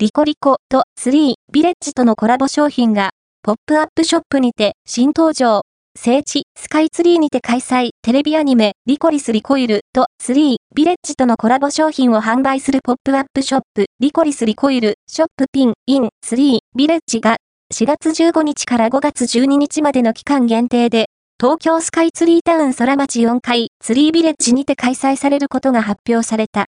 リコリコとスリービレッジとのコラボ商品が、ポップアップショップにて新登場。聖地、スカイツリーにて開催、テレビアニメ、リコリスリコイルとスリービレッジとのコラボ商品を販売するポップアップショップ、リコリスリコイル、ショップピン、イン、スリービレッジが、4月15日から5月12日までの期間限定で、東京スカイツリータウン空町4階ツリービレッジにて開催されることが発表された。